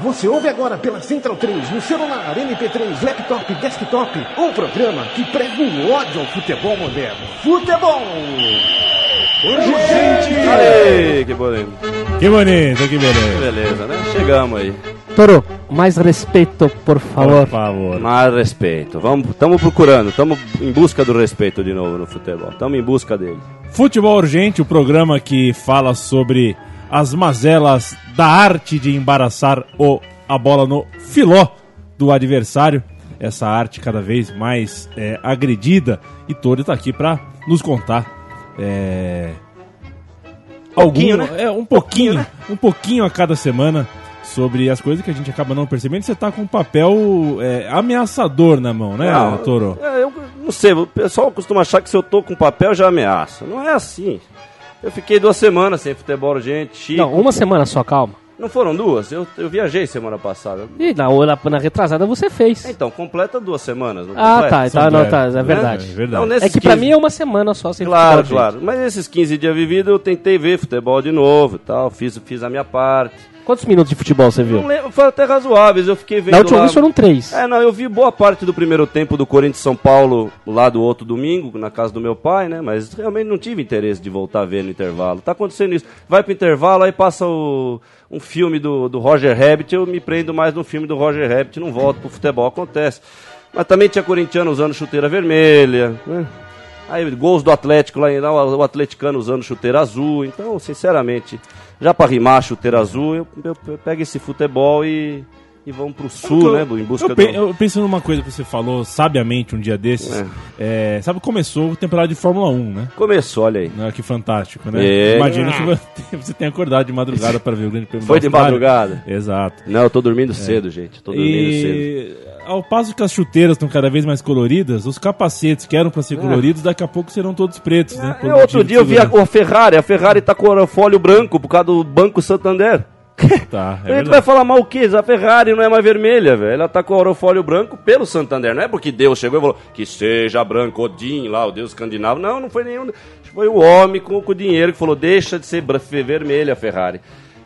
Você ouve agora pela Central 3, no celular, MP3, laptop, desktop, um programa que prega o ódio ao futebol moderno. Futebol! Urgente! Aê, que bonito. Que bonito, que beleza. Beleza, né? Chegamos aí. Toro, mais respeito, por favor. Por favor. Mais respeito. Vamos, estamos procurando, estamos em busca do respeito de novo no futebol. Estamos em busca dele. Futebol Urgente, o programa que fala sobre as mazelas da arte de embaraçar o, a bola no filó do adversário. Essa arte cada vez mais é, agredida. E Toro está aqui para nos contar. É, Pouquinho, algum- né? é, um pouquinho, né? um pouquinho a cada semana sobre as coisas que a gente acaba não percebendo. Você tá com um papel é, ameaçador na mão, né, Não, Toro? é, eu não sei, o pessoal costuma achar que se eu tô com papel já ameaça. Não é assim. Eu fiquei duas semanas sem futebol, gente. Chico. Não, uma semana só, calma. Não foram duas? Eu, eu viajei semana passada. E na, na, na retrasada você fez. Então, completa duas semanas. não Ah, tá, tá, não, tá, é verdade. É verdade. Então, É que pra 15 mim é uma semana só sem Claro, gente. claro. Mas esses 15 dias vividos eu tentei ver futebol de novo e tal. Fiz, fiz a minha parte. Quantos minutos de futebol você viu? Não lembro, foram até razoáveis. Eu fiquei vendo Na última lá... vez foram três. É, não, eu vi boa parte do primeiro tempo do Corinthians São Paulo lá do outro domingo, na casa do meu pai, né? Mas realmente não tive interesse de voltar a ver no intervalo. Tá acontecendo isso. Vai pro intervalo, aí passa o, um filme do, do Roger Rabbit, eu me prendo mais no filme do Roger Rabbit, não volto pro futebol, acontece. Mas também tinha corintiano usando chuteira vermelha, né? Aí gols do Atlético lá o atleticano usando chuteira azul. Então, sinceramente, já pra rimar chuteira azul, eu, eu, eu pego esse futebol e, e vamos pro sul, Eu- né? Em busca eu, pe- do... eu penso numa coisa que você falou sabiamente um dia desses. É, sabe, começou a temporada de Fórmula 1, né? Começou, olha aí. Né, Que fantástico, né? É. Imagina que você- tenha acordado de madrugada para ver o Grande Prêmio Foi de madrugada? Exato. Não, eu tô dormindo cedo, gente. Tô dormindo cedo. E ao passo que as chuteiras estão cada vez mais coloridas, os capacetes que eram para ser coloridos, daqui a pouco serão todos pretos, né? É, outro dia eu vi a, a Ferrari, a Ferrari tá com o folho branco por causa do Banco Santander. Tá, é a gente vai falar mal o quê? A Ferrari não é mais vermelha, velho. Ela tá com o aerofólio branco pelo Santander. Não é porque Deus chegou e falou que seja branco, Odin lá, o Deus escandinavo. Não, não foi nenhum. Foi o homem com, com o dinheiro que falou: deixa de ser vermelha a Ferrari.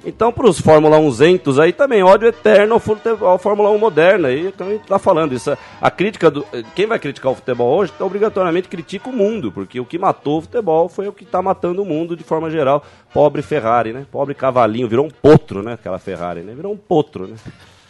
Então, pros Fórmula 1 aí também, ódio eterno ao, Fórmula 1 moderna. E então a gente tá falando isso. A crítica do. Quem vai criticar o futebol hoje, então, obrigatoriamente critica o mundo, porque o que matou o futebol foi o que tá matando o mundo de forma geral. Pobre Ferrari, né? Pobre cavalinho, virou um potro, né? Aquela Ferrari, né? Virou um potro, né?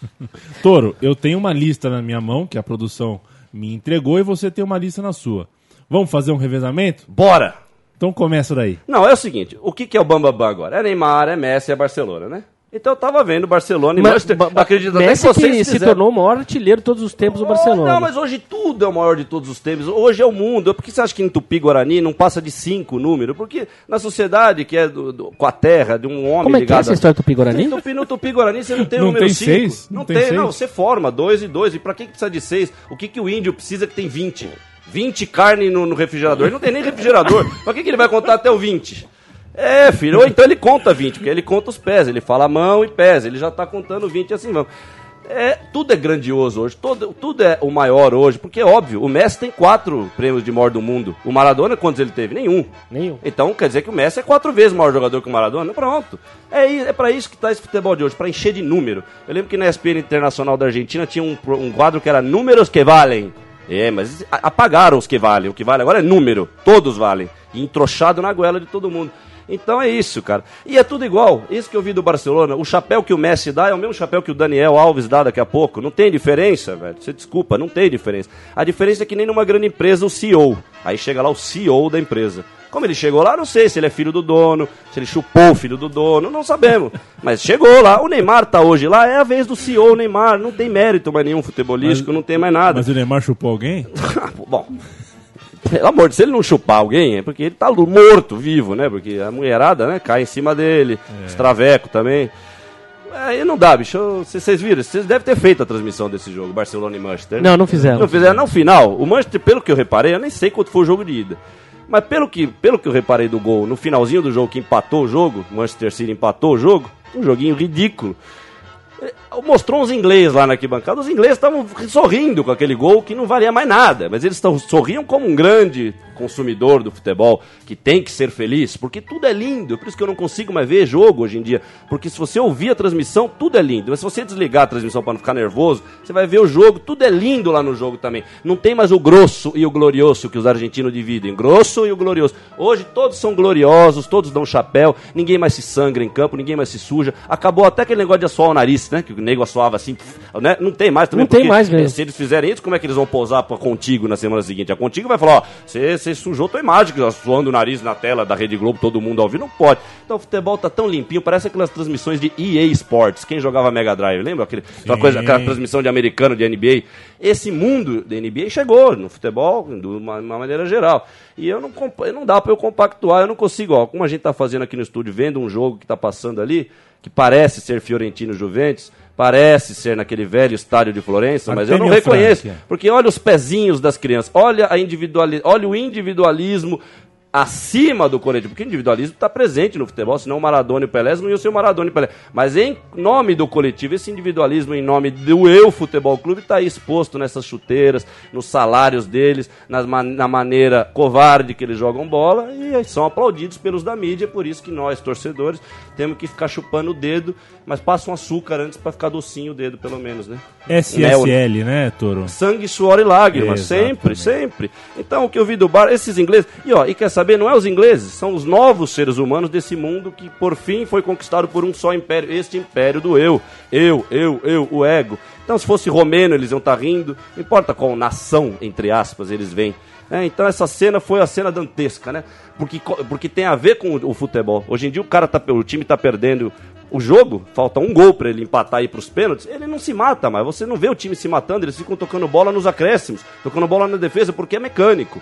Toro, eu tenho uma lista na minha mão que a produção me entregou e você tem uma lista na sua. Vamos fazer um revezamento? Bora! Então começa daí. Não, é o seguinte, o que, que é o Bambambam agora? É Neymar, é Messi, é Barcelona, né? Então eu tava vendo Barcelona e Mas, Manchester. ba- ba- Acredito até que Messi que se fizeram. tornou o maior artilheiro de todos os tempos do Barcelona. Não, mas hoje tudo é o maior de todos os tempos. Hoje é o mundo. Por que você acha que em Tupi Guarani não passa de cinco número? Porque na sociedade que é do- do- com a terra, de um homem Como é que é ligado. essa história do Tupi Guarani? Tupi, no Tupi Guarani você não tem o Não número tem 5. seis? Não, Não tem, tem seis? não. Você forma dois e dois. E pra que que precisa de seis? O que, que o índio precisa que tem 20? 20 carne no, no refrigerador. Ele não tem nem refrigerador. pra que, que ele vai contar até o 20? É, filho, ou então ele conta 20, porque ele conta os pés, ele fala mão e pés, ele já tá contando 20 e assim vamos. É, tudo é grandioso hoje, todo, tudo é o maior hoje, porque é óbvio, o Messi tem quatro prêmios de maior do mundo. O Maradona, quantos ele teve? Nenhum. Nenhum. Então quer dizer que o Messi é quatro vezes maior jogador que o Maradona? Pronto. É, é para isso que tá esse futebol de hoje, para encher de número. Eu lembro que na ESPN Internacional da Argentina tinha um, um quadro que era Números que Valem. É, mas apagaram os que valem. O que vale agora é número. Todos valem. E entrochado na goela de todo mundo. Então é isso, cara. E é tudo igual. Isso que eu vi do Barcelona, o chapéu que o Messi dá é o mesmo chapéu que o Daniel Alves dá daqui a pouco. Não tem diferença, velho. Você desculpa, não tem diferença. A diferença é que nem numa grande empresa o CEO. Aí chega lá o CEO da empresa. Como ele chegou lá, não sei se ele é filho do dono, se ele chupou o filho do dono, não sabemos. Mas chegou lá. O Neymar tá hoje lá, é a vez do CEO Neymar. Não tem mérito mais nenhum futebolístico, não tem mais nada. Mas o Neymar chupou alguém? Bom, pelo amor de Deus, se ele não chupar alguém, é porque ele tá morto, vivo, né? Porque a mulherada, né, cai em cima dele, É. os traveco também. Aí não dá, bicho. Vocês viram? Vocês devem ter feito a transmissão desse jogo, Barcelona e Manchester. né? Não, não fizeram. Não fizeram. No final, o Manchester, pelo que eu reparei, eu nem sei quanto foi o jogo de ida. Mas pelo que, pelo que eu reparei do gol, no finalzinho do jogo que empatou o jogo, Manchester City empatou o jogo, um joguinho ridículo. Eh, Mostrou uns ingleses lá na arquibancada. Os ingleses estavam sorrindo com aquele gol que não valia mais nada. Mas eles tão, sorriam como um grande consumidor do futebol que tem que ser feliz, porque tudo é lindo. Por isso que eu não consigo mais ver jogo hoje em dia. Porque se você ouvir a transmissão, tudo é lindo. Mas se você desligar a transmissão para não ficar nervoso, você vai ver o jogo. Tudo é lindo lá no jogo também. Não tem mais o grosso e o glorioso que os argentinos dividem. Grosso e o glorioso. Hoje todos são gloriosos, todos dão chapéu, ninguém mais se sangra em campo, ninguém mais se suja. Acabou até aquele negócio de assoar o nariz, né? Que o nego assoava assim, né? Não tem mais também. Não tem porque, mais mesmo. Se eles fizerem isso, como é que eles vão posar pra Contigo na semana seguinte? A Contigo vai falar, ó, você sujou tua imagem, que, ó, suando o nariz na tela da Rede Globo, todo mundo ao vivo. Não pode. Então o futebol tá tão limpinho, parece aquelas transmissões de EA Sports. Quem jogava Mega Drive, lembra? Aquele, aquela, coisa, aquela transmissão de americano, de NBA. Esse mundo da NBA chegou no futebol, de uma, uma maneira geral. E eu não, não dá pra eu compactuar, eu não consigo, ó, como a gente tá fazendo aqui no estúdio, vendo um jogo que tá passando ali, que parece ser Fiorentino Juventus, parece ser naquele velho estádio de Florença, mas eu não reconheço. Porque olha os pezinhos das crianças, olha, a individuali olha o individualismo acima do coletivo, porque o individualismo está presente no futebol, senão o Maradona e o Pelé não iam ser o Maradona e o Pelé. Mas em nome do coletivo, esse individualismo em nome do eu futebol clube está aí exposto nessas chuteiras, nos salários deles, nas na maneira covarde que eles jogam bola e são aplaudidos pelos da mídia, por isso que nós, torcedores, temos que ficar chupando o dedo, mas passa um açúcar antes para ficar docinho o dedo, pelo menos, né? SSL, né, Toro? sangue, suor e lágrimas. Sempre, sempre. Então, o que eu vi do bar, esses ingleses. E ó, e quer saber, não é os ingleses, são os novos seres humanos desse mundo que, por fim, foi conquistado por um só império. Este império do eu. Eu, eu, eu, o ego. Então, se fosse romeno, eles iam estar rindo. Não importa qual nação, entre aspas, eles vêm. É, então essa cena foi a cena dantesca, né? Porque, porque tem a ver com o, o futebol. Hoje em dia o cara tá, o time tá perdendo o jogo, falta um gol pra ele empatar aí pros pênaltis, ele não se mata mais. Você não vê o time se matando, eles ficam tocando bola nos acréscimos, tocando bola na defesa, porque é mecânico.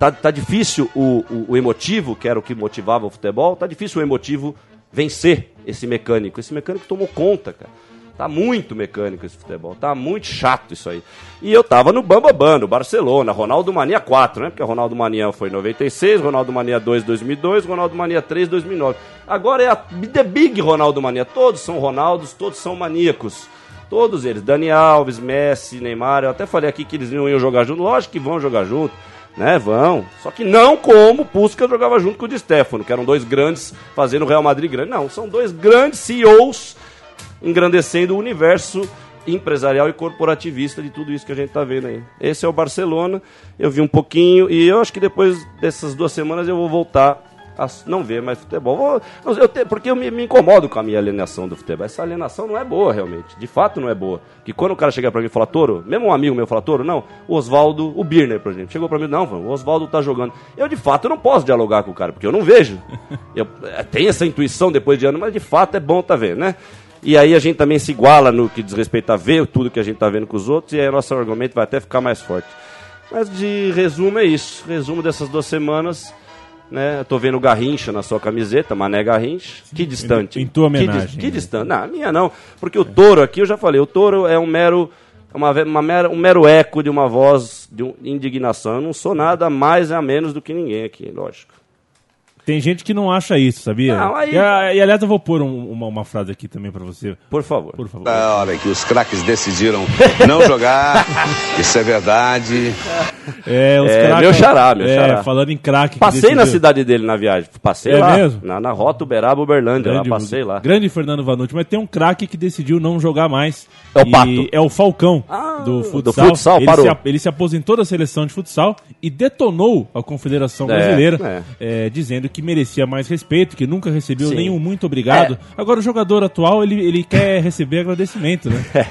Tá, tá difícil o, o, o emotivo, que era o que motivava o futebol, tá difícil o emotivo vencer esse mecânico. Esse mecânico tomou conta, cara. Tá muito mecânico esse futebol, tá muito chato isso aí. E eu tava no Bambambam, Barcelona, Ronaldo Mania 4, né? Porque Ronaldo Mania foi em 96, Ronaldo Mania 2 2002, Ronaldo Mania 3 2009. Agora é a The Big Ronaldo Mania, todos são Ronaldos, todos são maníacos. Todos eles, Dani Alves, Messi, Neymar, eu até falei aqui que eles não iam jogar junto, lógico que vão jogar junto, né? Vão. Só que não como Puskas jogava junto com o Di Stefano, que eram dois grandes fazendo o Real Madrid grande. Não, são dois grandes CEOs engrandecendo o universo empresarial e corporativista de tudo isso que a gente está vendo aí. Esse é o Barcelona, eu vi um pouquinho e eu acho que depois dessas duas semanas eu vou voltar não ver mais futebol. Vou- eu te- porque eu me, me incomodo com a minha alienação do futebol. Essa alienação não é boa, realmente. De fato, não é boa. Que quando o cara chega pra mim e fala, Toro, mesmo um amigo meu fala, Toro, não, o Oswaldo, o Birner, por exemplo, chegou pra mim, não, o Oswaldo tá jogando. Eu, de fato, não posso dialogar com o cara, porque eu não vejo. Eu eh, tenho essa intuição depois de ano, mas de fato é bom tá vendo, né? E aí a gente também se iguala no que diz respeito a ver tudo que a gente tá vendo com os outros, e aí o nosso argumento vai até ficar mais forte. Mas de resumo é isso. Resumo dessas duas semanas. Né? Eu tô vendo o Garrincha na sua camiseta, Mané Garrincha. Que distante. em tua Que dis- homenagem, Que, né? distante. Não, a minha não. Porque o touro aqui, eu já falei, o touro é um mero. é Uma, uma mera, um mero eco de uma voz de um- indignação. Eu não sou nada mais a menos do que ninguém aqui, lógico. Tem gente que não acha isso, sabia? Não, aí- e, a- e, aliás, eu vou pôr um- uma, uma frase aqui também pra você, Por favor. por favor. A hora que os craques decidiram não jogar, isso é verdade. É, os É, craques- meu xará, meu é, xará. falando em craque. que Passei na decidiu- cidade dele na viagem. Passei É lá. mesmo? Na, na rota Uberaba, Uberlândia. Lá, passei lá. Grande Fernando Vanucci, mas tem um craque que decidiu não jogar mais. É o E Pato. É o Falcão Ah, do do futsal. futsal, ele, parou. se, ele se aposentou da seleção de futsal e detonou a Confederação É, Brasileira, é, dizendo que merecia mais respeito, que nunca recebeu Sim. nenhum muito obrigado. Agora o jogador atual ele, ele quer receber agradecimento, né?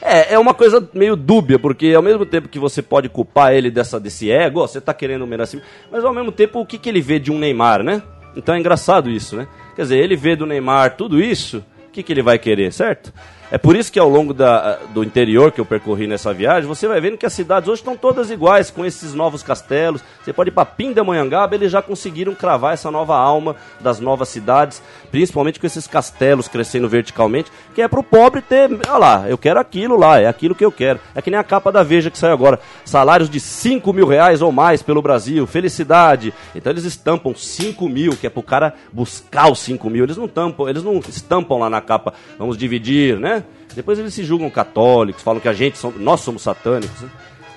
É, é uma coisa meio dúbia, porque ao mesmo tempo que você pode culpar ele dessa, desse ego, ó, você tá querendo um merecimento, mas ao mesmo tempo o que, que ele vê de um Neymar, né? Então é engraçado isso, né? Quer dizer, ele vê do Neymar tudo isso, o que, que ele vai querer, certo? É por isso que ao longo da, do interior que eu percorri nessa viagem, você vai vendo que as cidades hoje estão todas iguais, com esses novos castelos. Você pode ir para Pindamonhangaba, eles já conseguiram cravar essa nova alma das novas cidades, principalmente com esses castelos crescendo verticalmente, que é pro pobre ter, olha lá, eu quero aquilo lá, é aquilo que eu quero. É que nem a capa da Veja que saiu agora. Salários de 5 mil reais ou mais pelo Brasil, felicidade. Então eles estampam 5 mil, que é pro cara buscar os 5 mil. Eles não tampam, eles não estampam lá na capa, vamos dividir, né? Depois eles se julgam católicos, falam que a gente, são, nós somos satânicos. né?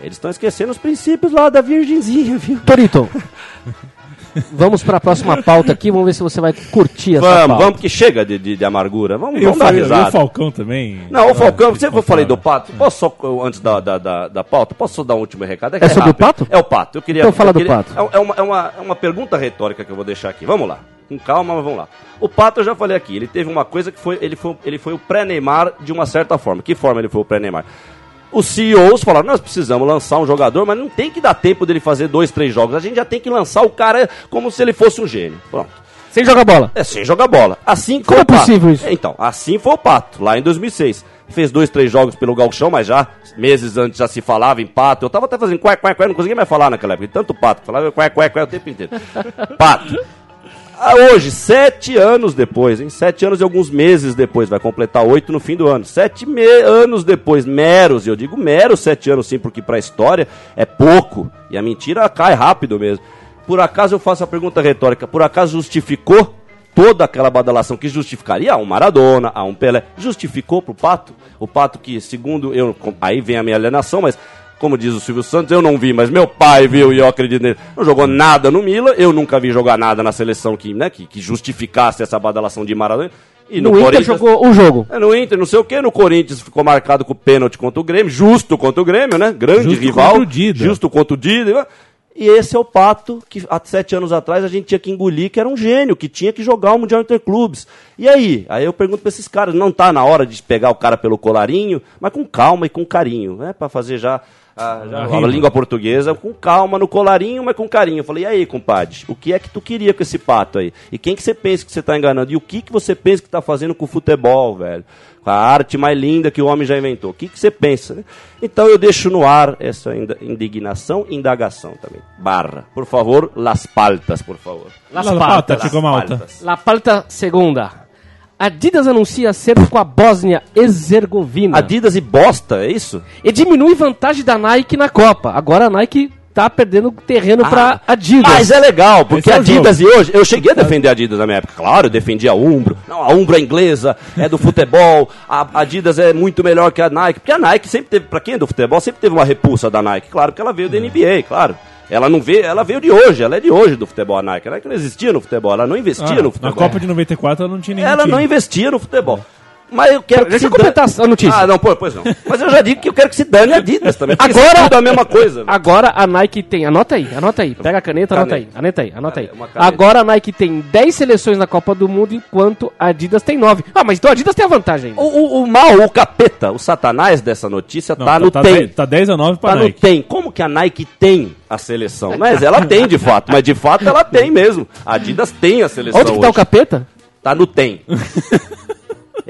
Eles estão esquecendo os princípios lá da Virgenzinha, viu? Torito, vamos para a próxima pauta aqui, vamos ver se você vai curtir essa Vamos, pauta. vamos, que chega de, de, de amargura. Vamos, Eu vamos dar falei, e o risada. Falcão também. Não, o Falcão, Ah, você eu falei do. Pato. Posso só, antes da, da, da, da pauta, posso só dar um último recado? que É sobre o rápido. Pato? É o Pato. Eu queria, Então fala eu do queria- Pato. É, é uma, é, uma, é uma pergunta retórica que eu vou deixar aqui. Vamos lá. Com calma, mas vamos lá. O Pato, eu já falei aqui, ele teve uma coisa que foi. Ele foi, ele foi o pré-Neymar de uma certa forma. Que forma ele foi o pré-Neymar? Os CEOs falaram, nós precisamos lançar um jogador, mas não tem que dar tempo dele fazer dois, três jogos. A gente já tem que lançar o cara como se ele fosse um gênio. Pronto. Sem jogar bola. É sem jogar bola. Assim Como é possível isso? Então, assim foi o Pato, lá em 2006. Fez dois, três jogos pelo Galchão, mas já meses antes já se falava em Pato. Eu tava até fazendo quack, quack, quack, não conseguia mais falar naquela época. Tanto Pato, falava quack, quack, quack o tempo inteiro. Pato. Ah, hoje, sete anos depois, hein? Sete anos e alguns meses depois, vai completar oito no fim do ano. Sete anos depois, meros, e eu digo meros sete anos sim, porque pra história é pouco. E a mentira cai rápido mesmo. Por acaso eu faço a pergunta retórica, por acaso justificou toda aquela badalação que justificaria a um Maradona, a um Pelé, justificou pro Pato? O Pato que, segundo eu, aí vem a minha alienação, mas como diz o Silvio Santos, eu não vi, mas meu pai viu e eu acredito nele. Não jogou nada no Milan, eu nunca vi jogar nada na seleção que, né, que, que justificasse essa badalação de Maradona. E No, Inter jogou o jogo. é, no Inter, não sei o que, no Corinthians ficou marcado com o pênalti contra o Grêmio, justo contra o Grêmio, né? Grande Justo rival. contra o Dida. Justo contra o Dida. E esse é o pato que há sete anos atrás a gente tinha que engolir, que era um gênio, que tinha que jogar o Mundial Interclubes. E aí? Aí eu pergunto pra esses caras, não tá na hora de pegar o cara pelo colarinho, mas com calma e com carinho, né? Pra fazer já a, já A língua portuguesa, com calma, no colarinho, mas com carinho. Eu falei, e aí, compadre, o que é que tu queria com esse pato aí? E quem que você pensa que você tá enganando? E o que que você pensa que tá fazendo com o futebol, velho? Com a arte mais linda que o homem já inventou. O que que você pensa, né? Então eu deixo no ar essa indignação e indagação também. Barra. Por favor, las paltas, por favor. Las La Paltas. Pata, Chico Malta. paltas. La Palta Segunda. Adidas anuncia acerto com a Bósnia-Herzegovina. Adidas e bosta, é isso? E diminui vantagem da Nike na Copa. Agora a Nike tá perdendo terreno pra Adidas. Mas é legal, porque é Adidas e hoje, eu cheguei a defender a Adidas na minha época. Claro, eu defendi a Umbro. Não, a Umbro é inglesa, é do futebol. A Adidas é muito melhor que a Nike. Porque a Nike sempre teve, pra quem é do futebol, sempre teve uma repulsa da Nike. Claro, porque ela veio da NBA, claro. Ela não veio, ela veio de hoje, ela é de hoje do futebol, a Nike. A Nike não existia no futebol, ela não investia Ah, no futebol. na Copa de 94 ela não tinha nenhum Ela time. não investia no futebol. Mas eu quero que Deixa se eu completar a notícia. Ah, não, pô, pois não. Mas eu já digo que eu quero que se dane a Adidas também. Agora- é tudo a mesma coisa. Agora a Nike tem. Anota aí, anota aí. Pega a caneta, anota aí. Anota aí, anota aí. Caneta. Agora a Nike tem 10 seleções na Copa do Mundo, enquanto a Adidas tem 9. Ah, mas então a Adidas tem a vantagem. O, o, o mal, o capeta, o satanás dessa notícia Não, tá, no tá, tem. 10, tá 10 a 9 pra Tá no Nike. tem. Como que a Nike tem a seleção? Mas ela tem de fato, mas de fato ela tem mesmo. A Adidas tem a seleção Onde que tá o hoje. capeta? Tá no tem.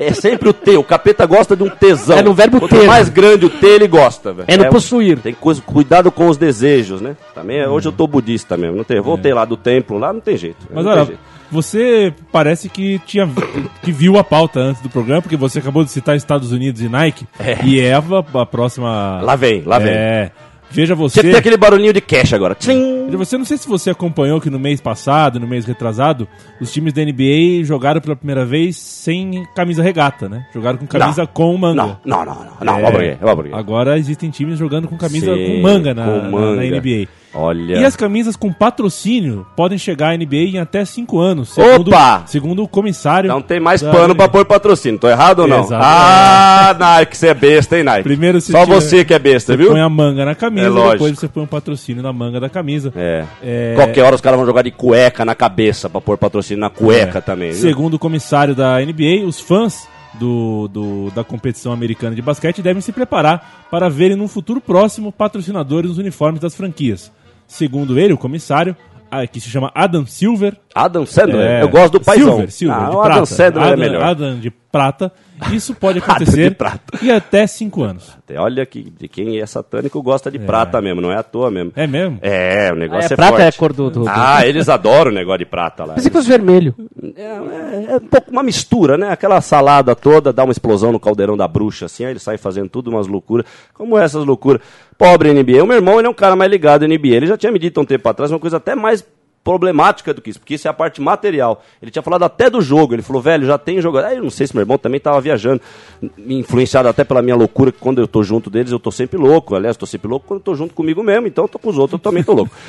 É sempre o T. O capeta gosta de um tesão. É no verbo Quanto ter. mais grande o T, ele gosta, velho. É no possuir. Tem coisa, cuidado com os desejos, né? Também, é- hoje eu tô budista mesmo. Não tem, voltei lá do templo, lá não tem jeito. Mas olha, jeito. você parece que tinha que viu a pauta antes do programa, porque você acabou de citar Estados Unidos e Nike. E é a, a próxima. Lá vem, lá vem. É. Veja você. Tinha que ter aquele barulhinho de cash agora. Tchim! Veja Você não sei se você acompanhou que no mês passado, no mês retrasado, os times da NBA jogaram pela primeira vez sem camisa regata, né? Jogaram com camisa Não. com manga. Não, não, não, não. Não, É, por vamos por Agora existem times jogando com camisa Sim, com manga na, com na- manga. na NBA. Olha. E as camisas com patrocínio podem chegar à NBA em até 5 anos, segundo, Opa! segundo o comissário. Então tem mais pano pra pôr patrocínio. Tô errado ou não? Exatamente. Ah, Nike, você é besta, hein, Nike? Primeiro você Só tira- você que é besta, Você viu? põe a manga na camisa, É lógico. depois você põe um patrocínio na manga da camisa. É. É. Qualquer hora os caras vão jogar de cueca na cabeça pra pôr patrocínio na cueca É. também, viu? Segundo o comissário da NBA, os fãs do, do- da competição americana de basquete devem se preparar para verem num futuro próximo patrocinadores nos uniformes das franquias. Segundo ele, o comissário, que se chama Adam Silver. Adam Sandler, é, eu gosto do paizão. Silver, Silver, ah, de prata. Adam Sandler é Adam- melhor. Adam de prata. Isso pode acontecer prata. em até 5 anos. Olha que de quem é satânico gosta de prata mesmo, não é à toa mesmo. É mesmo? É, o negócio Ah, é é, prata forte. é a cor do- do- Ah, eles adoram o negócio de prata lá. Pensei que fosse vermelho. É, é- é um pouco uma mistura, né? Aquela salada toda, dá uma explosão no caldeirão da bruxa, assim, aí ele sai fazendo tudo umas loucuras. Como essas loucuras. Pobre NBA. O meu irmão, ele é um cara mais ligado em NBA. Ele já tinha me dito há um tempo atrás uma coisa até mais problemática do que isso, porque isso é a parte material. Ele tinha falado até do jogo. Ele falou, velho, já tem jogador. Aí eu não sei se meu irmão também estava viajando, influenciado até pela minha loucura, que quando eu tô junto deles, eu tô sempre louco. Aliás, tô sempre louco quando eu tô junto comigo mesmo, então eu tô com os outros, eu também tô louco.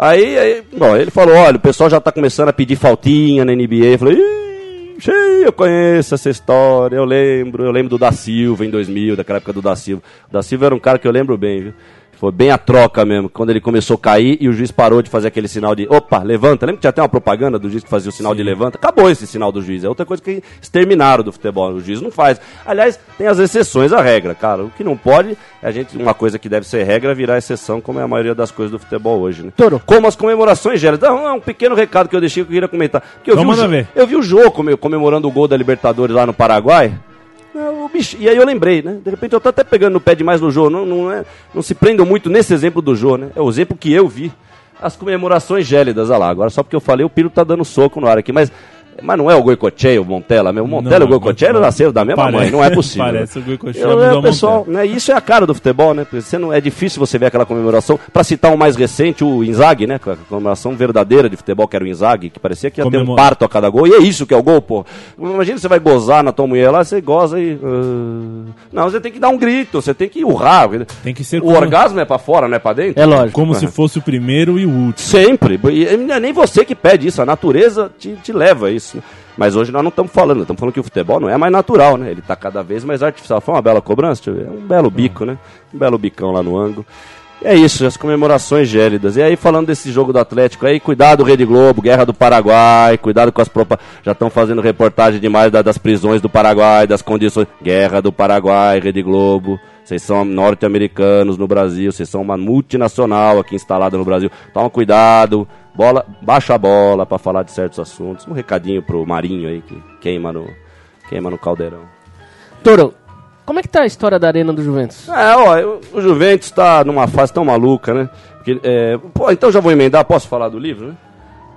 Aí, aí, bom, ele falou, olha, o pessoal já tá começando a pedir faltinha na NBA. Eu falei, Ih, Xiii, eu conheço essa história, eu lembro, eu lembro do Da Silva em 2000, daquela época do Da Silva. O Da Silva era um cara que eu lembro bem, viu? Foi bem a troca mesmo, quando ele começou a cair e o juiz parou de fazer aquele sinal de opa, levanta. Lembra que tinha até uma propaganda do juiz que fazia o sinal de levanta? Acabou esse sinal do juiz. É outra coisa que exterminaram do futebol. O juiz não faz. Aliás, tem as exceções à regra, cara. O que não pode é a gente, uma coisa que deve ser regra, virar exceção, como é a maioria das coisas do futebol hoje, né? Toro. Como as comemorações gélidas. Não, é um pequeno recado que eu deixei que eu queria comentar. Porque eu Então vi o ver. eu vi o jogo come- comemorando o gol da Libertadores lá no Paraguai. É, o bicho- e aí eu lembrei, né? De repente eu tô até pegando no pé demais no jogo. Não, não, é, não se prendam muito nesse exemplo do jogo, né? É o exemplo que eu vi. As comemorações gélidas, olha lá. Agora só porque eu falei, o Piro tá dando soco no ar aqui. Mas, mas não é o Goicoechea, o Montella mesmo. O Montella e o Goicoechea não. nasceram da mesma Parece- mãe. Não é possível. parece né? o Goicoechea, Eu- é, pessoal, né? Isso é a cara do futebol, né? Porque você não, é difícil você ver aquela comemoração. Pra citar um mais recente, o Inzaghi, né? A comemoração verdadeira de futebol, que era o Inzaghi, que parecia que ia ter um Comemora- parto a cada gol. E é isso que é o gol, pô. Imagina você vai gozar na tua mulher lá, você goza e. ah, Não, você tem que dar um grito, você tem que urrar. Tem que ser O como, orgasmo é pra fora, não é pra dentro? É lógico. como se fosse o primeiro e o último. Sempre. E não é nem você que pede isso, a natureza te, te leva a isso. Né? Mas hoje nós não estamos falando, estamos falando que o futebol não é mais natural, né? Ele está cada vez mais artificial. Foi uma bela cobrança, deixa eu ver. Um belo bico, né? Um belo bicão lá no ângulo. E é isso, as comemorações gélidas. E aí, falando desse jogo do Atlético aí, cuidado, Rede Globo, Guerra do Paraguai, cuidado com as propa... Já estão fazendo reportagem demais da- das prisões do Paraguai, das condições. Guerra do Paraguai, Rede Globo. Vocês são norte-americanos no Brasil, vocês são uma multinacional aqui instalada no Brasil. Toma cuidado, bola, baixa a bola para falar de certos assuntos. Um recadinho pro Marinho aí que queima no, queima no caldeirão. Toro, como é que tá a história da Arena do Juventus? É, ó, o Juventus tá numa fase tão maluca, né? Porque, é, pô, então já vou emendar, posso falar do livro, né?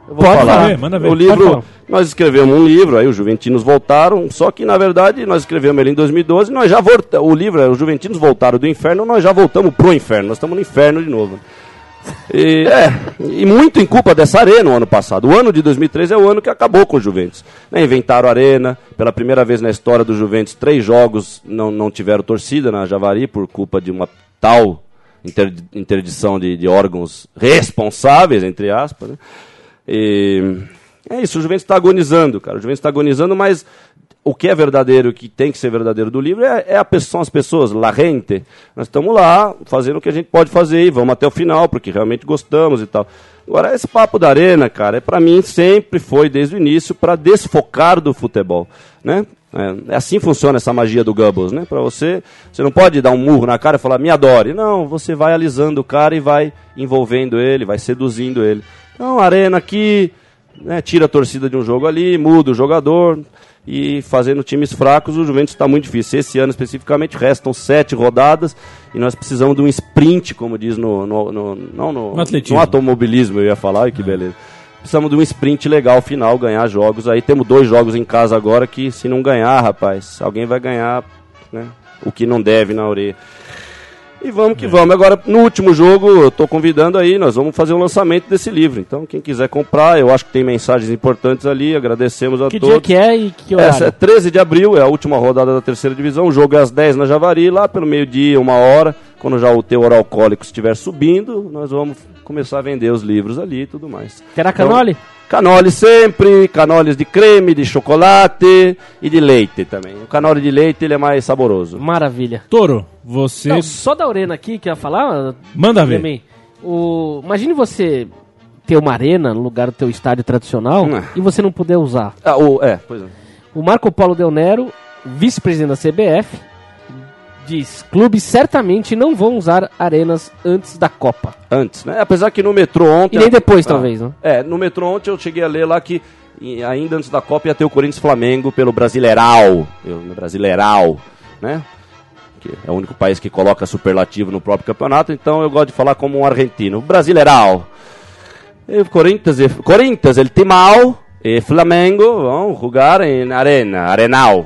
Eu vou Pode falar. ver, manda ver. O livro, nós escrevemos um livro, aí os juventinos voltaram, só que na verdade nós escrevemos ele em 2012, nós já voltamos, o livro é os juventinos voltaram do inferno, nós já voltamos pro inferno, nós estamos no inferno de novo. E, é, e muito em culpa dessa arena o ano passado. O ano de 2013 é o ano que acabou com o Juventus. Né, inventaram a arena, pela primeira vez na história do Juventus, três jogos não, não tiveram torcida na Javari por culpa de uma tal inter- interdição de, de órgãos responsáveis, entre aspas. Né? E é isso, o Juventus está agonizando, cara. O Juventus está agonizando, mas o que é verdadeiro, o que tem que ser verdadeiro do livro é, é a são as pessoas, la gente. Nós estamos lá fazendo o que a gente pode fazer e vamos até o final, porque realmente gostamos e tal. Agora, esse papo da arena, cara, é para mim sempre foi, desde o início, para desfocar do futebol, né? É, assim funciona essa magia do Goebbels, né? Para você, você não pode dar um murro na cara e falar, me adore. Não, você vai alisando o cara e vai envolvendo ele, vai seduzindo ele. Então, arena aqui, né, tira a torcida de um jogo ali, muda o jogador e fazendo times fracos, o Juventus está muito difícil. Esse ano especificamente restam sete rodadas e nós precisamos de um sprint, como diz no, no, no- não no, No atletismo. no automobilismo, eu ia falar, ai, que beleza. Precisamos de um sprint legal final, ganhar jogos. Aí temos dois jogos em casa agora que se não ganhar, rapaz, alguém vai ganhar né, o que não deve na orelha. E vamos É. que vamos. Agora, no último jogo, eu estou convidando aí, nós vamos fazer o lançamento desse livro. Então, quem quiser comprar, eu acho que tem mensagens importantes ali, agradecemos a Que todos. dia que é e que horário? Essa é 13 de abril, é a última rodada da terceira divisão. O jogo é às 10 na Javari, lá pelo meio-dia, uma hora. Quando já o teor alcoólico estiver subindo, nós vamos começar a vender os livros ali e tudo mais. Terá canole? Canole sempre, canoles de creme, de chocolate e de leite também. O canole de leite ele é mais saboroso. Maravilha. Toro, você. Não, só da Arena aqui, que ia falar? Manda ver. Também. O... Imagine você ter uma arena no lugar do teu estádio tradicional Hum. e você não puder usar. Ah, o, é, pois é. O Marco Polo Del Nero, vice-presidente da CBF, diz: clubes certamente não vão usar arenas antes da Copa. Antes, né? Apesar que no metrô ontem. E nem depois, Ah, talvez, né? É, no metrô ontem eu cheguei a ler lá que ainda antes da Copa ia ter o Corinthians Flamengo pelo Brasileiral. Eu, no Brasileiral, né? Que é o único país que coloca superlativo no próprio campeonato, então eu gosto de falar como um argentino. Brasileiral. E Corinthians, e, Corinthians, el Timao e Flamengo vão jogar em Arena, Arenal.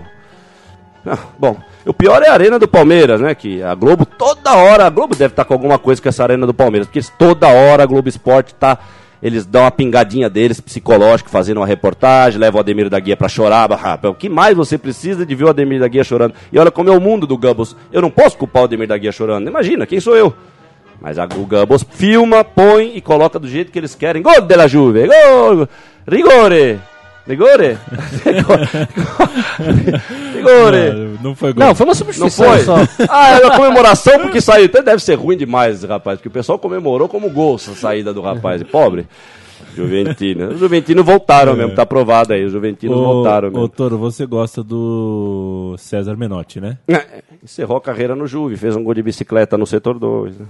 Ah, bom, o pior é a Arena do Palmeiras, né? Que a Globo toda hora, a Globo deve estar com alguma coisa com essa Arena do Palmeiras, porque toda hora a Globo Esporte tá. Eles dão uma pingadinha deles, psicológico, fazendo uma reportagem, levam o Ademir da Guia pra chorar. Ah, o que mais você precisa de ver o Ademir da Guia chorando? E olha como é o mundo do Gambos. Eu não posso culpar o Ademir da Guia chorando. Imagina, quem sou eu? Mas a, o Gambos filma, põe e coloca do jeito que eles querem. Gol de la Juve! Gol! Rigore! Rigore? Rigore! Não, não foi gol. Não, foi uma Não substituição foi? só. Ah, é uma comemoração porque saiu. Até deve ser ruim demais esse rapaz, porque o pessoal comemorou como gol essa saída do rapaz. Pobre. Juventino. Os Juventinos voltaram mesmo, tá aprovado aí. Os Juventinos voltaram Ô, mesmo. Toro, você gosta do César Menotti, né? É, Encerrou a carreira no Juve, fez um gol de bicicleta no setor 2. né?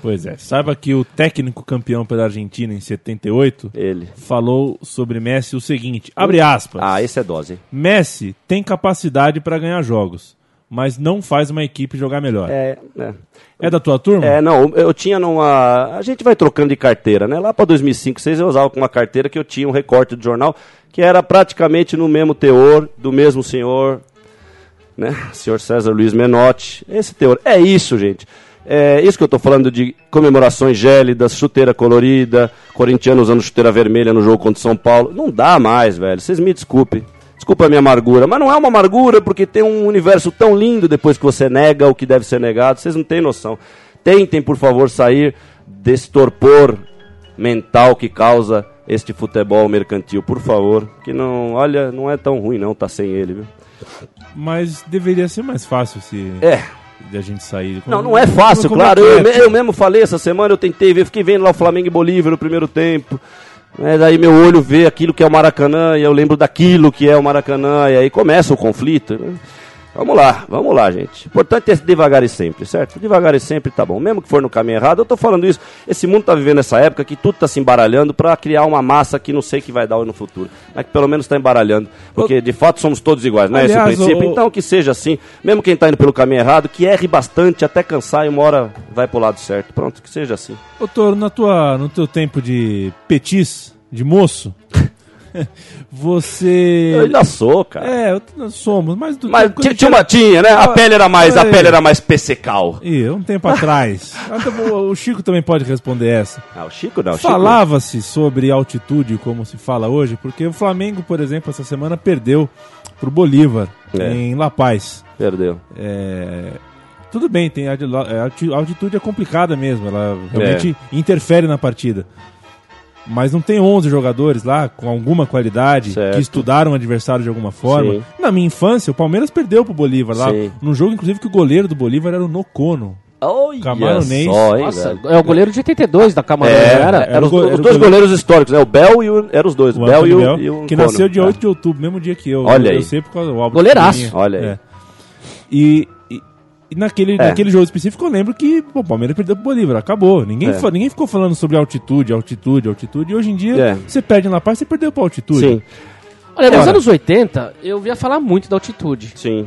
Pois é. Saiba que o técnico campeão pela Argentina em 78 Ele. falou sobre Messi o seguinte, abre aspas. Ah, esse é dose. Messi tem capacidade para ganhar jogos, mas não faz uma equipe jogar melhor. É, É, é. da tua turma? É, não, eu tinha numa. A gente vai trocando de carteira, né? Lá para 2005, 2006 eu usava com uma carteira que eu tinha um recorte do jornal que era praticamente no mesmo teor do mesmo senhor, né? Senhor César Luiz Menotti. Esse teor. É isso, gente. É isso que eu tô falando de comemorações gélidas, chuteira colorida, corintiano usando chuteira vermelha no jogo contra o São Paulo. Não dá mais, velho. Vocês me desculpem. Desculpa a minha amargura, mas não é uma amargura porque tem um universo tão lindo depois que você nega o que deve ser negado. Vocês não têm noção. Tentem, por favor, sair desse torpor mental que causa este futebol mercantil, por favor. Que não, olha, não é tão ruim não tá sem ele, viu? Mas deveria ser mais fácil se É. a gente sair. Não, não é fácil, Como claro. Eu, atleta. me- eu mesmo falei essa semana, eu tentei ver, fiquei vendo lá o Flamengo e Bolívia no primeiro tempo. Né, daí meu olho vê aquilo que é o Maracanã e eu lembro daquilo que é o Maracanã e aí começa o conflito. né? Vamos lá, vamos lá, gente. O importante é devagar e sempre, certo? Devagar e sempre tá bom. Mesmo que for no caminho errado, eu tô falando isso. Esse mundo tá vivendo essa época que tudo tá se embaralhando pra criar uma massa que não sei que vai dar no futuro. Mas que pelo menos tá embaralhando. Porque de fato somos todos iguais, não é esse o princípio? o- Então que seja assim. Mesmo quem tá indo pelo caminho errado, que erre bastante até cansar e uma hora vai pro lado certo. Pronto, que seja assim. Ô, Toro, na tua, no teu tempo de petis, de moço, você... Eu ainda sou, cara. É, eu- nós somos, mas... Do, Mas tinha, tinha uma tinha, né? A Ah, pele era mais, a é. pele era mais pessecal. Ih, um tempo atrás. Até o o Chico também pode responder essa. Ah, o Chico não, o Chico. Falava-se sobre altitude, como se fala hoje, porque o Flamengo, por exemplo, essa semana perdeu pro Bolívar, É. em La Paz. Perdeu. É, Tudo bem, tem a a alti- a altitude é complicada mesmo, ela realmente interfere na partida. Mas não tem 11 jogadores lá com alguma qualidade Certo. que estudaram o adversário de alguma forma. Sim. Na minha infância, o Palmeiras perdeu pro Bolívar lá, Sim. num jogo inclusive que o goleiro do Bolívar era o Nocono. Olha só, hein, Nossa, é o goleiro de 82 da Camarão, É, era? eram os, Era o go- os era o dois goleiro- goleiros históricos, né? O Bel e o. Eram os dois, o, O Bel e o, Bel, e o que Cono. nasceu dia É. 8 de outubro, mesmo dia que eu. Olha eu aí. sei por causa do Goleiraço. Olha aí. É. E, e, naquele, É. naquele jogo específico eu lembro que pô, o Palmeiras perdeu pro Bolívar, acabou. Ninguém, É. ninguém ficou falando sobre altitude, altitude, altitude. E hoje em dia, É. você perde na paz, você perdeu pra altitude. Sim, Olha, nos Cara. anos 80, eu via falar muito da altitude. sim.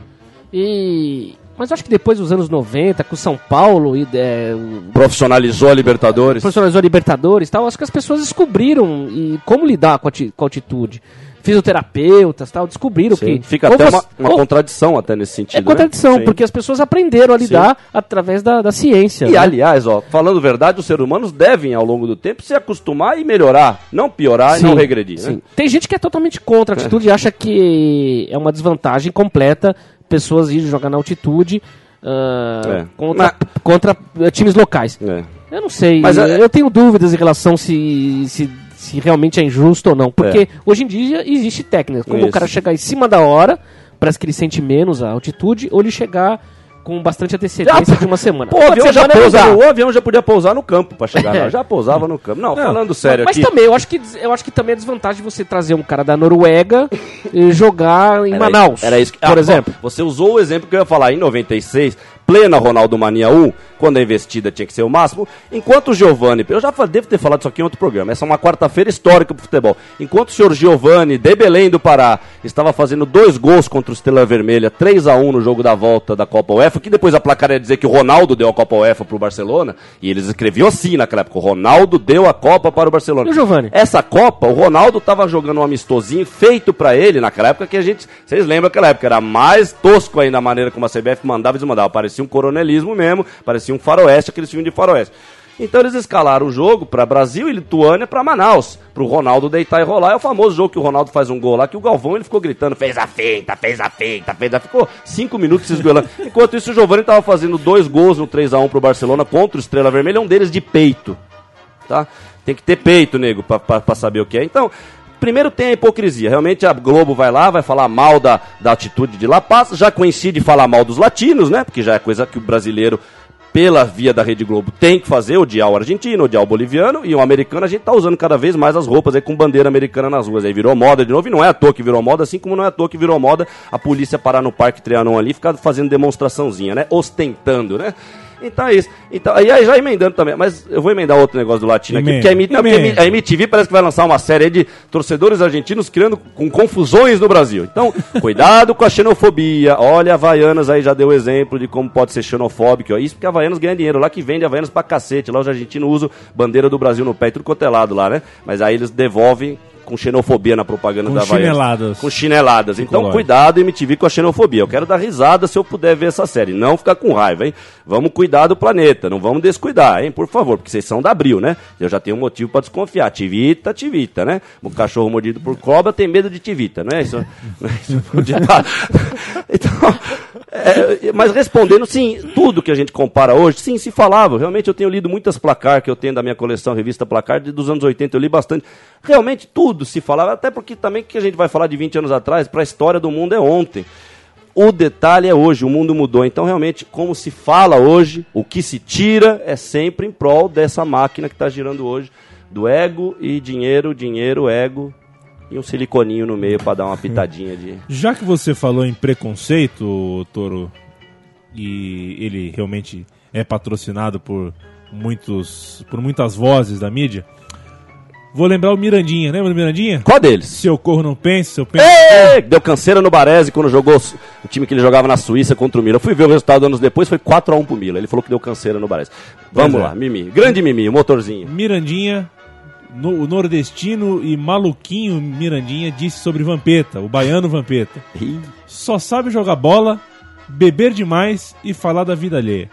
E... Mas eu acho que depois dos anos 90, com o São Paulo e é, Profissionalizou a Libertadores. profissionalizou a Libertadores e tal, acho que as pessoas descobriram e como lidar com a, com a altitude. Fisioterapeutas tal, descobriram Sim. que. Fica até você- uma, uma ou- contradição até nesse sentido. É contradição, né? Sim. porque as pessoas aprenderam a lidar através da, da ciência. E né? aliás, ó, falando verdade, os seres humanos devem, ao longo do tempo, se acostumar e melhorar. Não piorar e Sim, não regredir. sim. Né? Tem gente que é totalmente contra a altitude e acha que é uma desvantagem completa pessoas irem jogar na altitude ah, É. contra, contra eh, times locais. É. Eu não sei, Mas, é- eu tenho dúvidas em relação se, se, se realmente é injusto ou não. Porque É. hoje em dia existe técnica. Como Isso. o cara chegar em cima da hora, parece que ele sente menos a altitude, ou ele chegar com bastante antecedência de uma semana. Pô, o avião, já não dá. o avião já podia pousar no campo pra chegar É. lá. Já pousava no campo. Não, falando sério Mas aqui. também, eu acho, que, eu acho que também é desvantagem você trazer um cara da Noruega e jogar em Era Manaus, isso- Era isso que, por ah, exemplo. bom, você usou o exemplo que eu ia falar. Em 96, plena Ronaldo Mania 1, quando a investida tinha que ser o máximo, enquanto o Giovani, eu já devo ter falado isso aqui em outro programa, essa é uma quarta-feira histórica pro futebol. Enquanto o senhor Giovani, de Belém do Pará, estava fazendo dois gols contra o Estrela Vermelha, 3 a 1 no jogo da volta da Copa UEFA, que depois a placar ia dizer que o Ronaldo deu a Copa UEFA pro Barcelona, e eles escreviam assim naquela época, o Ronaldo deu a Copa para o Barcelona. E o Giovani? Essa Copa, o Ronaldo tava jogando um amistosinho feito pra ele naquela época que a gente. Vocês lembram aquela época? Era mais tosco ainda a maneira como a CBF mandava e desmandava. Parecia um coronelismo mesmo, parecia um faroeste, aqueles filmes de faroeste. Então eles escalaram o jogo pra Brasil e Lituânia pra Manaus, pro Ronaldo deitar e rolar. É o famoso jogo que o Ronaldo faz um gol lá, que o Galvão ele ficou gritando, fez a feita, fez a feita, fez a Ficou cinco minutos se esgoelando. Enquanto isso, o Giovanni tava fazendo dois gols no 3x1 pro Barcelona contra o Estrela Vermelha, um deles de peito tá? Tem que ter peito, nego, pra saber o que é. Então, primeiro tem a hipocrisia. Realmente a Globo vai lá, vai falar mal da, da atitude de La Paz, já coincide falar mal dos latinos, né? Porque já é coisa que o brasileiro, pela via da Rede Globo, tem que fazer, odiar o argentino, odiar o boliviano, e o americano a gente tá usando cada vez mais as roupas aí com bandeira americana nas ruas. Aí virou moda de novo, e não é à toa que virou moda, assim como não é à toa que virou moda a polícia parar no Parque Trianon ali e ficar fazendo demonstraçãozinha, né? Ostentando, né? Então é isso. Então, aí aí já emendando também, mas eu vou emendar outro negócio do latino aqui, porque a, M- não, porque a MTV parece que vai lançar uma série aí de torcedores argentinos criando com confusões no Brasil. Então, cuidado com a xenofobia. Olha, a Havaianas aí já deu exemplo de como pode ser xenofóbico. ó. Isso porque a Havaianas ganha dinheiro. Lá que vende Havaianas pra cacete. Lá os argentinos usam bandeira do Brasil no pé e tudo quanto é lá, né? Mas aí eles devolvem com xenofobia na propaganda Com da Havaianas. chineladas. Com chineladas. Então, Tricolor. cuidado, MTV, com a xenofobia. Eu quero dar risada se eu puder ver essa série. Não ficar com raiva, hein? Vamos cuidar do planeta, não vamos descuidar, hein? Por favor, porque vocês são da Abril, né? Eu já tenho um motivo pra desconfiar. Tivita, tivita, né? O cachorro mordido por cobra tem medo de tivita, não é isso? Não é isso ditado? Então, é, mas respondendo, sim, tudo que a gente compara hoje, sim, se falava. Realmente eu tenho lido muitas placar que eu tenho da minha coleção, revista placar, dos anos 80, eu li bastante. Realmente tudo se falava, até porque também que a gente vai falar de 20 anos atrás, para a história do mundo é ontem. O detalhe é hoje, o mundo mudou. Então, realmente, como se fala hoje, o que se tira é sempre em prol dessa máquina que está girando hoje, do ego e dinheiro, dinheiro, ego e um siliconinho no meio para dar uma pitadinha de. Já que você falou em preconceito, Toro, e ele realmente é patrocinado por muitos, por muitas vozes da mídia, vou lembrar o Mirandinha, lembra do Mirandinha? Qual deles? Se eu corro não penso, se eu penso... Deu canseira no Baresi quando jogou o time que ele jogava na Suíça contra o Milan. Eu fui ver o resultado anos depois, foi 4x1 pro Milan. Ele falou que deu canseira no Baresi. Vamos é. lá, Mimi. Grande Mimi, o motorzinho. Mirandinha, no- o nordestino e maluquinho Mirandinha disse sobre Vampeta, o baiano Vampeta. Só sabe jogar bola, beber demais e falar da vida alheia.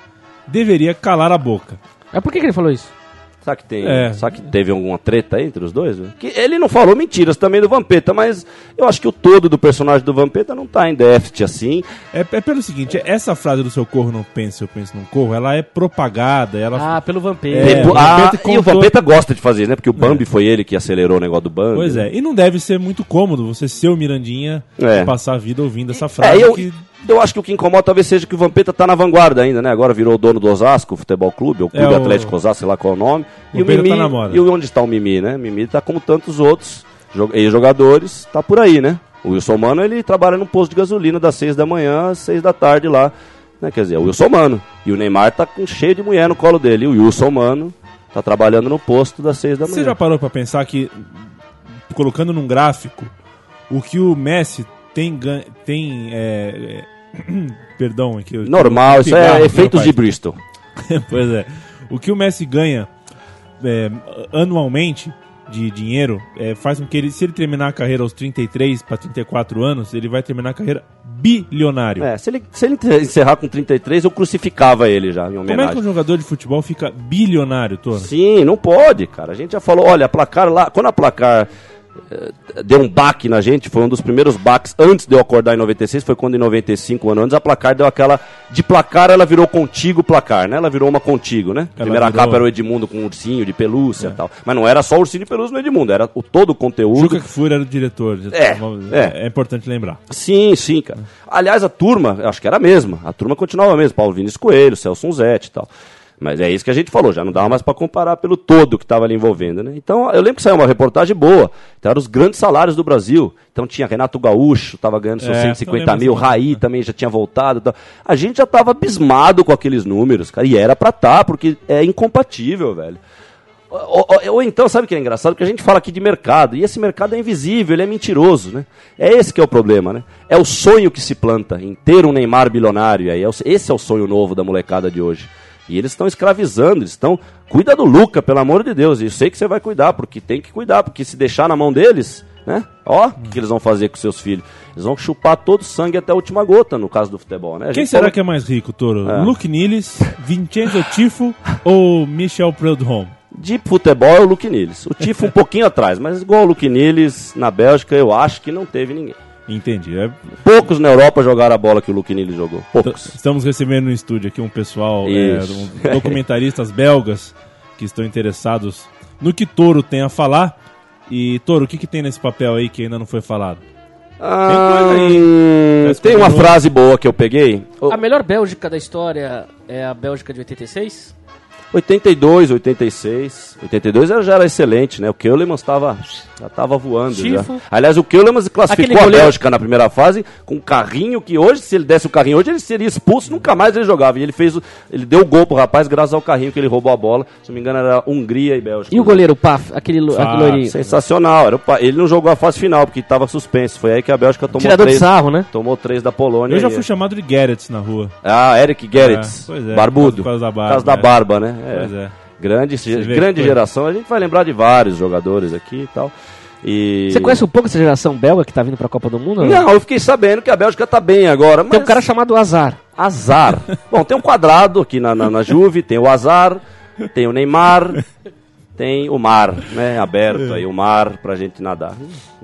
Deveria calar a boca. Mas por que, que ele falou isso? Será que tem. É. Será que teve alguma treta aí entre os dois? Que ele não falou mentiras também do Vampeta, mas eu acho que o todo do personagem do Vampeta não tá em déficit assim. É, é pelo seguinte, essa frase do seu corro não pensa, eu penso não corro, ela é propagada, ela... Ah, pelo Vampeta. É, Depo- o ah, Vampeta e o contou- Vampeta gosta de fazer, né? Porque o Bambi foi ele que acelerou o negócio do Bambi. Pois né? é, e não deve ser muito cômodo você ser o Mirandinha É. e passar a vida ouvindo essa É, frase eu, que... eu acho que o que incomoda talvez seja que o Vampeta tá na vanguarda ainda, né? Agora virou dono do Osasco Futebol Clube, ou Clube É, o- Atlético Osasco, sei lá qual é o nome. E o Mimi. tá na moda. E o- onde está o Mimi, né? Mimi tá como tantos outros jo- ex-jogadores, tá por aí, né? O Wilson Mano, ele trabalha num posto de gasolina das seis da manhã às seis da tarde lá. Né? Quer dizer, o Wilson Mano. E o Neymar tá com cheio de mulher no colo dele. E o Wilson Mano tá trabalhando no posto das seis da manhã. Você já parou pra pensar que, colocando num gráfico, o que o Messi tem... tem é, é, perdão, aqui... eu- Normal, isso é efeitos de Bristol. pois é. O que o Messi ganha é, anualmente de dinheiro é, faz com que ele, se ele terminar a carreira aos 33 para 34 anos, ele vai terminar a carreira bilionário. É, se ele, se ele encerrar com 33, eu crucificava ele já, em Como é que homenagem. um jogador de futebol fica bilionário, Toro? Sim, não pode, cara. A gente já falou, olha, a placar lá, quando a placar deu um baque na gente, foi um dos primeiros baques antes de eu acordar em 96, foi quando em 95, um ano antes, a placar deu aquela. De placar ela virou contigo placar, né? Ela virou uma contigo, né? Ela Primeira virou- capa era o Edmundo com um ursinho de pelúcia e tal. Mas não era só o ursinho de pelúcia no Edmundo, era o, todo o conteúdo. Juca Kfouri era o diretor. É, é. importante lembrar. Sim, sim, cara. Aliás, a turma, acho que era a mesma. A turma continuava a mesma. Paulo Vinícius Coelho, Celso Zete e tal. Mas é isso que a gente falou, já não dava mais para comparar pelo todo que estava ali envolvendo, né? Então, eu lembro que saiu uma reportagem boa. Então, eram os grandes salários do Brasil. Então, tinha Renato Gaúcho, estava ganhando seus É, 150 eu lembro mil. Raí também já tinha voltado. tal. A gente já estava abismado com aqueles números, cara. E era pra estar, porque é incompatível, velho. Ou, ou- ou então, sabe o que é engraçado? Porque a gente fala aqui de mercado, e esse mercado é invisível, ele é mentiroso, né? É esse que é o problema, né? É o sonho que se planta em ter um Neymar bilionário, aí é o- esse é o sonho novo da molecada de hoje. E eles estão escravizando, eles estão... Cuida do Luca, pelo amor de Deus, e eu sei que você vai cuidar, porque tem que cuidar, porque se deixar na mão deles, né? Ó, o que, que eles vão fazer com seus filhos? Eles vão chupar todo o sangue até a última gota, no caso do futebol, né? Quem será falou- que é mais rico, Toro? É. Luke Niles, Vincenzo Tifo ou Michel Prudhomme? De futebol é o Luke Niles. O Tifo um pouquinho atrás, mas igual o Luke Niles, na Bélgica, eu acho que não teve ninguém. Entendi. É, Poucos na Europa jogaram a bola que o Luke Niles jogou. t- Poucos. estamos recebendo no estúdio aqui um pessoal, é, um- documentaristas belgas que estão interessados no que Toro tem a falar. E, Toro, o que, que tem nesse papel aí que ainda não foi falado? Ah, coisa aí. tem uma frase boa que eu peguei. A melhor Bélgica da história é a Bélgica de 86? 82, 86. 82 era- já era excelente, né? O Keulemans estava já tava voando. Já. Aliás, o Keulemans classificou Aquele a goleiro- Bélgica na primeira fase com um carrinho que hoje, se ele desse o carrinho hoje, ele seria expulso, nunca mais ele jogava. E ele fez o, ele deu o gol pro rapaz graças ao carrinho que ele roubou a bola. Se não me engano, era Hungria e Bélgica. E o goleiro Paf, aquele, lo- Ah, aquele loirinho? Sensacional. Era ele não jogou a fase final porque estava suspenso. Foi aí que a Bélgica tomou Tirador de três. sarro, né? Tomou três da Polônia. Eu já e- fui chamado de Gerrits na rua. Ah, Eric Gerrits. É, pois é, barbudo. por causa da barba, Por causa da é. barba, né? É. Pois é. Grande, grande geração. A gente vai lembrar de vários jogadores aqui e tal. E... Você conhece um pouco essa geração belga que tá vindo pra Copa do Mundo? Não, eu fiquei sabendo que a Bélgica tá bem agora. Mas... Tem um cara chamado Azar. Azar. Bom, tem um quadrado aqui na, na, na Juve, tem o Azar, tem o Neymar, tem o mar, né? Aberto aí, o mar pra gente nadar.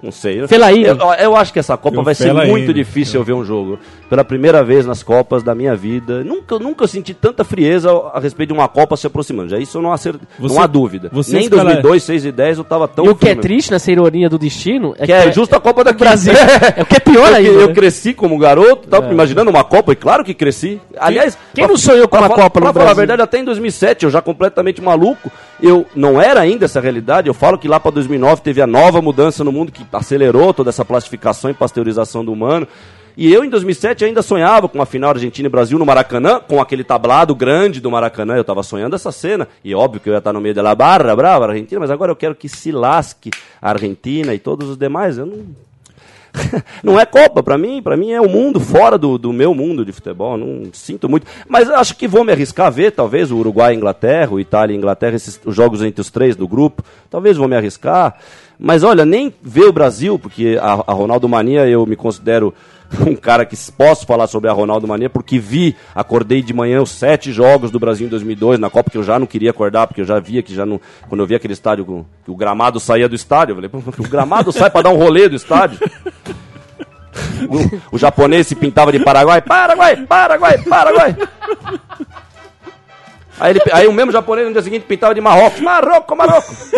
Não sei. Felaí. Eu, eu acho que essa Copa o vai ser Felaí, muito difícil eu ver um jogo. Pela primeira vez nas Copas da minha vida. Nunca, nunca senti tanta frieza a respeito de uma Copa se aproximando. Já isso eu não, acer... Você- não há dúvida. você Nem em escala- 2002, 6 e 10 eu tava tão e o que é triste nessa ironia do destino é Que é justo a Copa daqui. Brasil. É o que é pior Eu, ainda. eu né? cresci como garoto, tava imaginando uma Copa, e claro que cresci. Aliás, quem não sonhou com pra uma Copa no Pra falar a Brasil? verdade, até em 2007, eu já completamente maluco, eu não era ainda essa realidade. Eu falo que lá pra 2009 teve a nova mudança no mundo que acelerou toda essa plastificação e pasteurização do humano. E eu, em 2007, ainda sonhava com a final Argentina e Brasil no Maracanã, com aquele tablado grande do Maracanã. Eu tava sonhando essa cena. E óbvio que eu ia estar no meio da barra, brava, Argentina, mas agora eu quero que se lasque a Argentina e todos os demais. Eu não, não é Copa, pra mim, para mim é o mundo fora do, do meu mundo de futebol, não sinto muito. Mas acho que vou me arriscar a ver, talvez, o Uruguai e Inglaterra, o Itália e Inglaterra, esses, os jogos entre os três do grupo, talvez vou me arriscar. Mas olha, nem ver o Brasil, porque a, a Ronaldo Mania eu me considero um cara que posso falar sobre a Ronaldo Mania, porque vi, acordei de manhã os sete jogos do Brasil em 2002, na Copa que eu já não queria acordar, porque eu já via que já não. Quando eu vi aquele estádio, que o gramado saía do estádio, eu falei, "Pô, o gramado sai para dar um rolê do estádio. O, o japonês se pintava de Paraguai, Paraguai, Paraguai, Paraguai. Aí, ele, aí o mesmo japonês no dia seguinte pintava de Marrocos, Marrocos, Marrocos.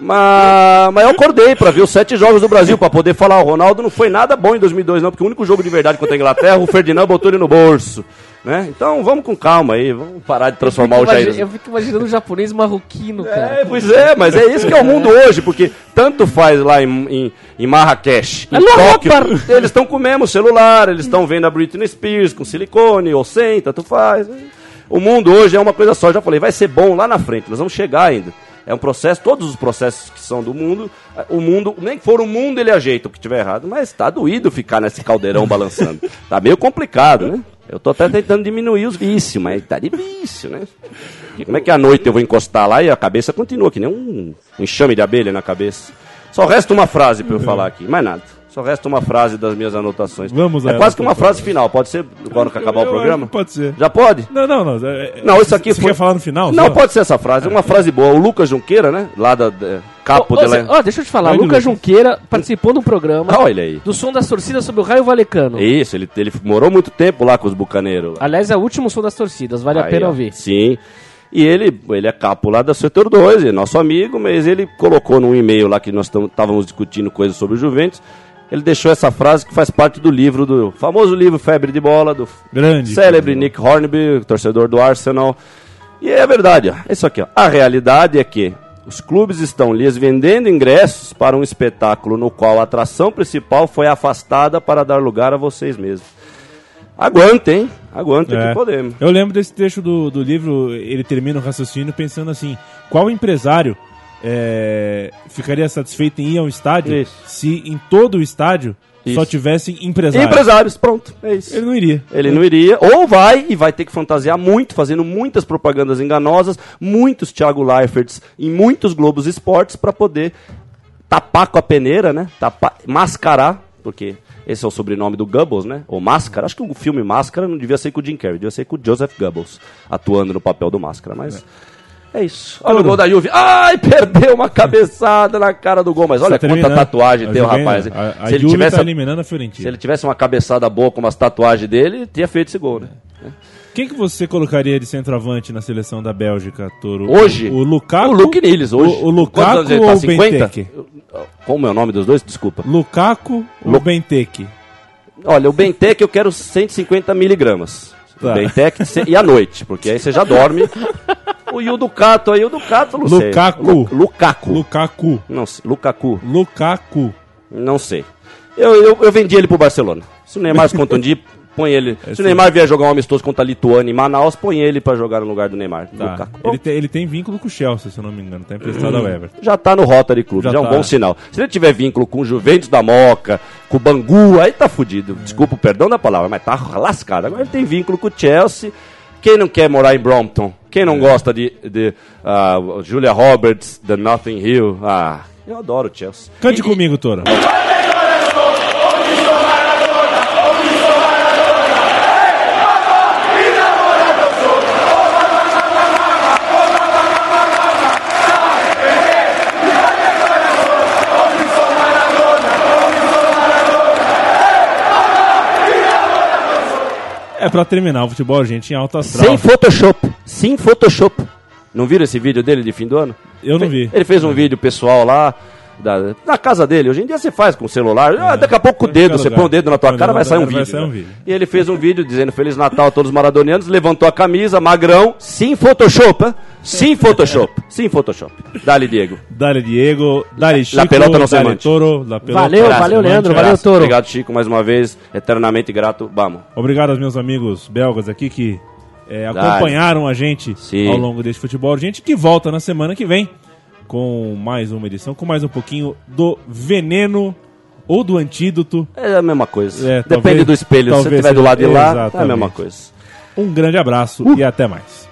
Mas, mas eu acordei pra ver os sete jogos do Brasil, pra poder falar, o Ronaldo não foi nada bom em 2002 não, porque o único jogo de verdade contra a Inglaterra, o Ferdinand botou ele no bolso. Né? Então vamos com calma aí, vamos parar de transformar o Jair. Eu fico imaginando um japonês marroquino, cara. É, pois é, mas é isso que é o mundo hoje, porque tanto faz lá em, em, em Marrakech, em Tóquio, eles estão com o mesmo celular, eles estão vendo a Britney Spears com silicone ou sem, tanto faz. O mundo hoje é uma coisa só, já falei, vai ser bom lá na frente, nós vamos chegar ainda. É um processo, todos os processos que são do mundo, o mundo, nem que for o mundo ele ajeita o que tiver errado, mas tá doído ficar nesse caldeirão balançando. Tá meio complicado, né? Eu tô até tentando diminuir os vícios, mas tá de vício, né? Porque como é que à noite eu vou encostar lá e a cabeça continua, que nem um enxame de abelha na cabeça. Só resta uma frase pra eu falar aqui, mais nada. Só resta uma frase das minhas anotações. Vamos a é ela, quase que uma frase final. Pode ser agora que acabar Eu o programa? Pode ser. Já pode? Não, não, não. é- Não, isso aqui Você foi. quer falar no final? Não, só? pode ser essa frase. É uma frase boa. O Lucas Junqueira, né? Lá da, da Capo Ô, de ô, la... ó, deixa eu te falar, Vai, Lucas Lucas. Junqueira participou de um programa Ah, olha aí. do som das torcidas sobre o Raio Valecano. Isso, ele, ele morou muito tempo lá com os bucaneiros. Aliás, é o último som das torcidas, vale a Aí, pena ó. ouvir. Sim. E ele, ele é capo lá da setor 2, é nosso amigo, mas ele colocou num e-mail lá que nós estávamos discutindo coisas sobre o Juventus. Ele deixou essa frase que faz parte do livro, do famoso livro Febre de Bola, do Grande. célebre Nick Hornby, torcedor do Arsenal. E é verdade, ó. É isso aqui, ó. A realidade é que os clubes estão lhes vendendo ingressos para um espetáculo no qual a atração principal foi afastada para dar lugar a vocês mesmos. Aguantem, hein? É. que podemos. Eu lembro desse trecho do, do livro, ele termina o raciocínio pensando assim: qual empresário é, ficaria satisfeito em ir ao estádio Isso. se em todo o estádio só Isso. tivessem empresários? Empresários, pronto, é isso. Ele não iria. Ele não iria, ou vai e vai ter que fantasiar muito, fazendo muitas propagandas enganosas, muitos Thiago Leiferts em muitos Globos Esportes para poder tapar com a peneira, né? Tapar, mascarar, porque esse é o sobrenome do Goebbels, né? Ou Máscara. Acho que o filme Máscara não devia ser com o Jim Carrey, devia ser com o Joseph Goebbels atuando no papel do Máscara, mas é, isso. Olha o gol da Juve. Ai, perdeu uma cabeçada na cara do gol, mas olha Tá quanta terminando. tatuagem Tá tem o rapaz. A, a Se ele Juve tivesse tá a- eliminando a se Fiorentina. ele tivesse uma cabeçada boa como as tatuagens dele, teria feito esse gol, né? Quem que você colocaria de centroavante na seleção da Bélgica, Toro? Hoje? O, o Lukaku? O Luke Niles hoje. O, o Lukaku ele tá? ou o 50? Benteke? Como é o nome dos dois? Desculpa. Lukaku ou Lu- Benteke? Olha, o Bentec eu quero 150 miligramas. Tá. Se- e à noite, porque aí você já dorme. O e o Ducato aí, o Ducato não sei. Lukaku. Lu- Lukaku. Lukaku. Não sei. Lukaku. Lukaku. Não sei. Eu, eu, eu vendi ele pro Barcelona. Se o Neymar se contundir, põe ele. Se Esse- o Neymar vier jogar um amistoso contra a Lituânia em Manaus, põe ele pra jogar no lugar do Neymar. Tá. Lukaku. Ele, tem, ele tem vínculo com o Chelsea, se eu não me engano. Tá emprestado ao Everton. Já tá no Rotary Club, Já já, é um tá. bom sinal. Se ele tiver vínculo com o Juventus da Moca, com o Bangu, aí tá fudido. Desculpa o perdão da palavra, mas tá lascado. Agora ele tem vínculo com o Chelsea. Quem não quer morar em Brompton? Quem É. não gosta de, de ah, Julia Roberts, The Nothing Hill? Ah, eu adoro o Chelsea. Cante E- comigo, Toro. É pra terminar o futebol, gente, em alta astral. Sem Photoshop. Sem Photoshop. Não viram esse vídeo dele de fim do ano? Eu não vi. Ele fez um vídeo pessoal lá. Da, na casa dele, hoje em dia você faz com o celular, ah, daqui a pouco com o dedo, você põe o dedo na tua cara, vai na sair um vídeo. né? E ele fez um vídeo dizendo Feliz Natal a todos os maradonianos, levantou a camisa, magrão, sim Photoshop, hein? sim Photoshop, sim Photoshop. Dali, Diego. Dale Diego, Dale Chico, pelota no Dale. Toro, La pelota Valeu, no valeu. Leandro, valeu, Graças. Toro. Obrigado, Chico, mais uma vez, eternamente grato, vamos. Obrigado aos meus amigos belgas aqui que é, Dale. acompanharam a gente Sim. ao longo deste futebol. Gente que volta na semana que vem com mais uma edição, com mais um pouquinho do veneno ou do antídoto. É a mesma coisa. É, Depende talvez, do espelho. Se você estiver do lado de lá, exatamente. é a mesma coisa. Um grande abraço uh. e até mais.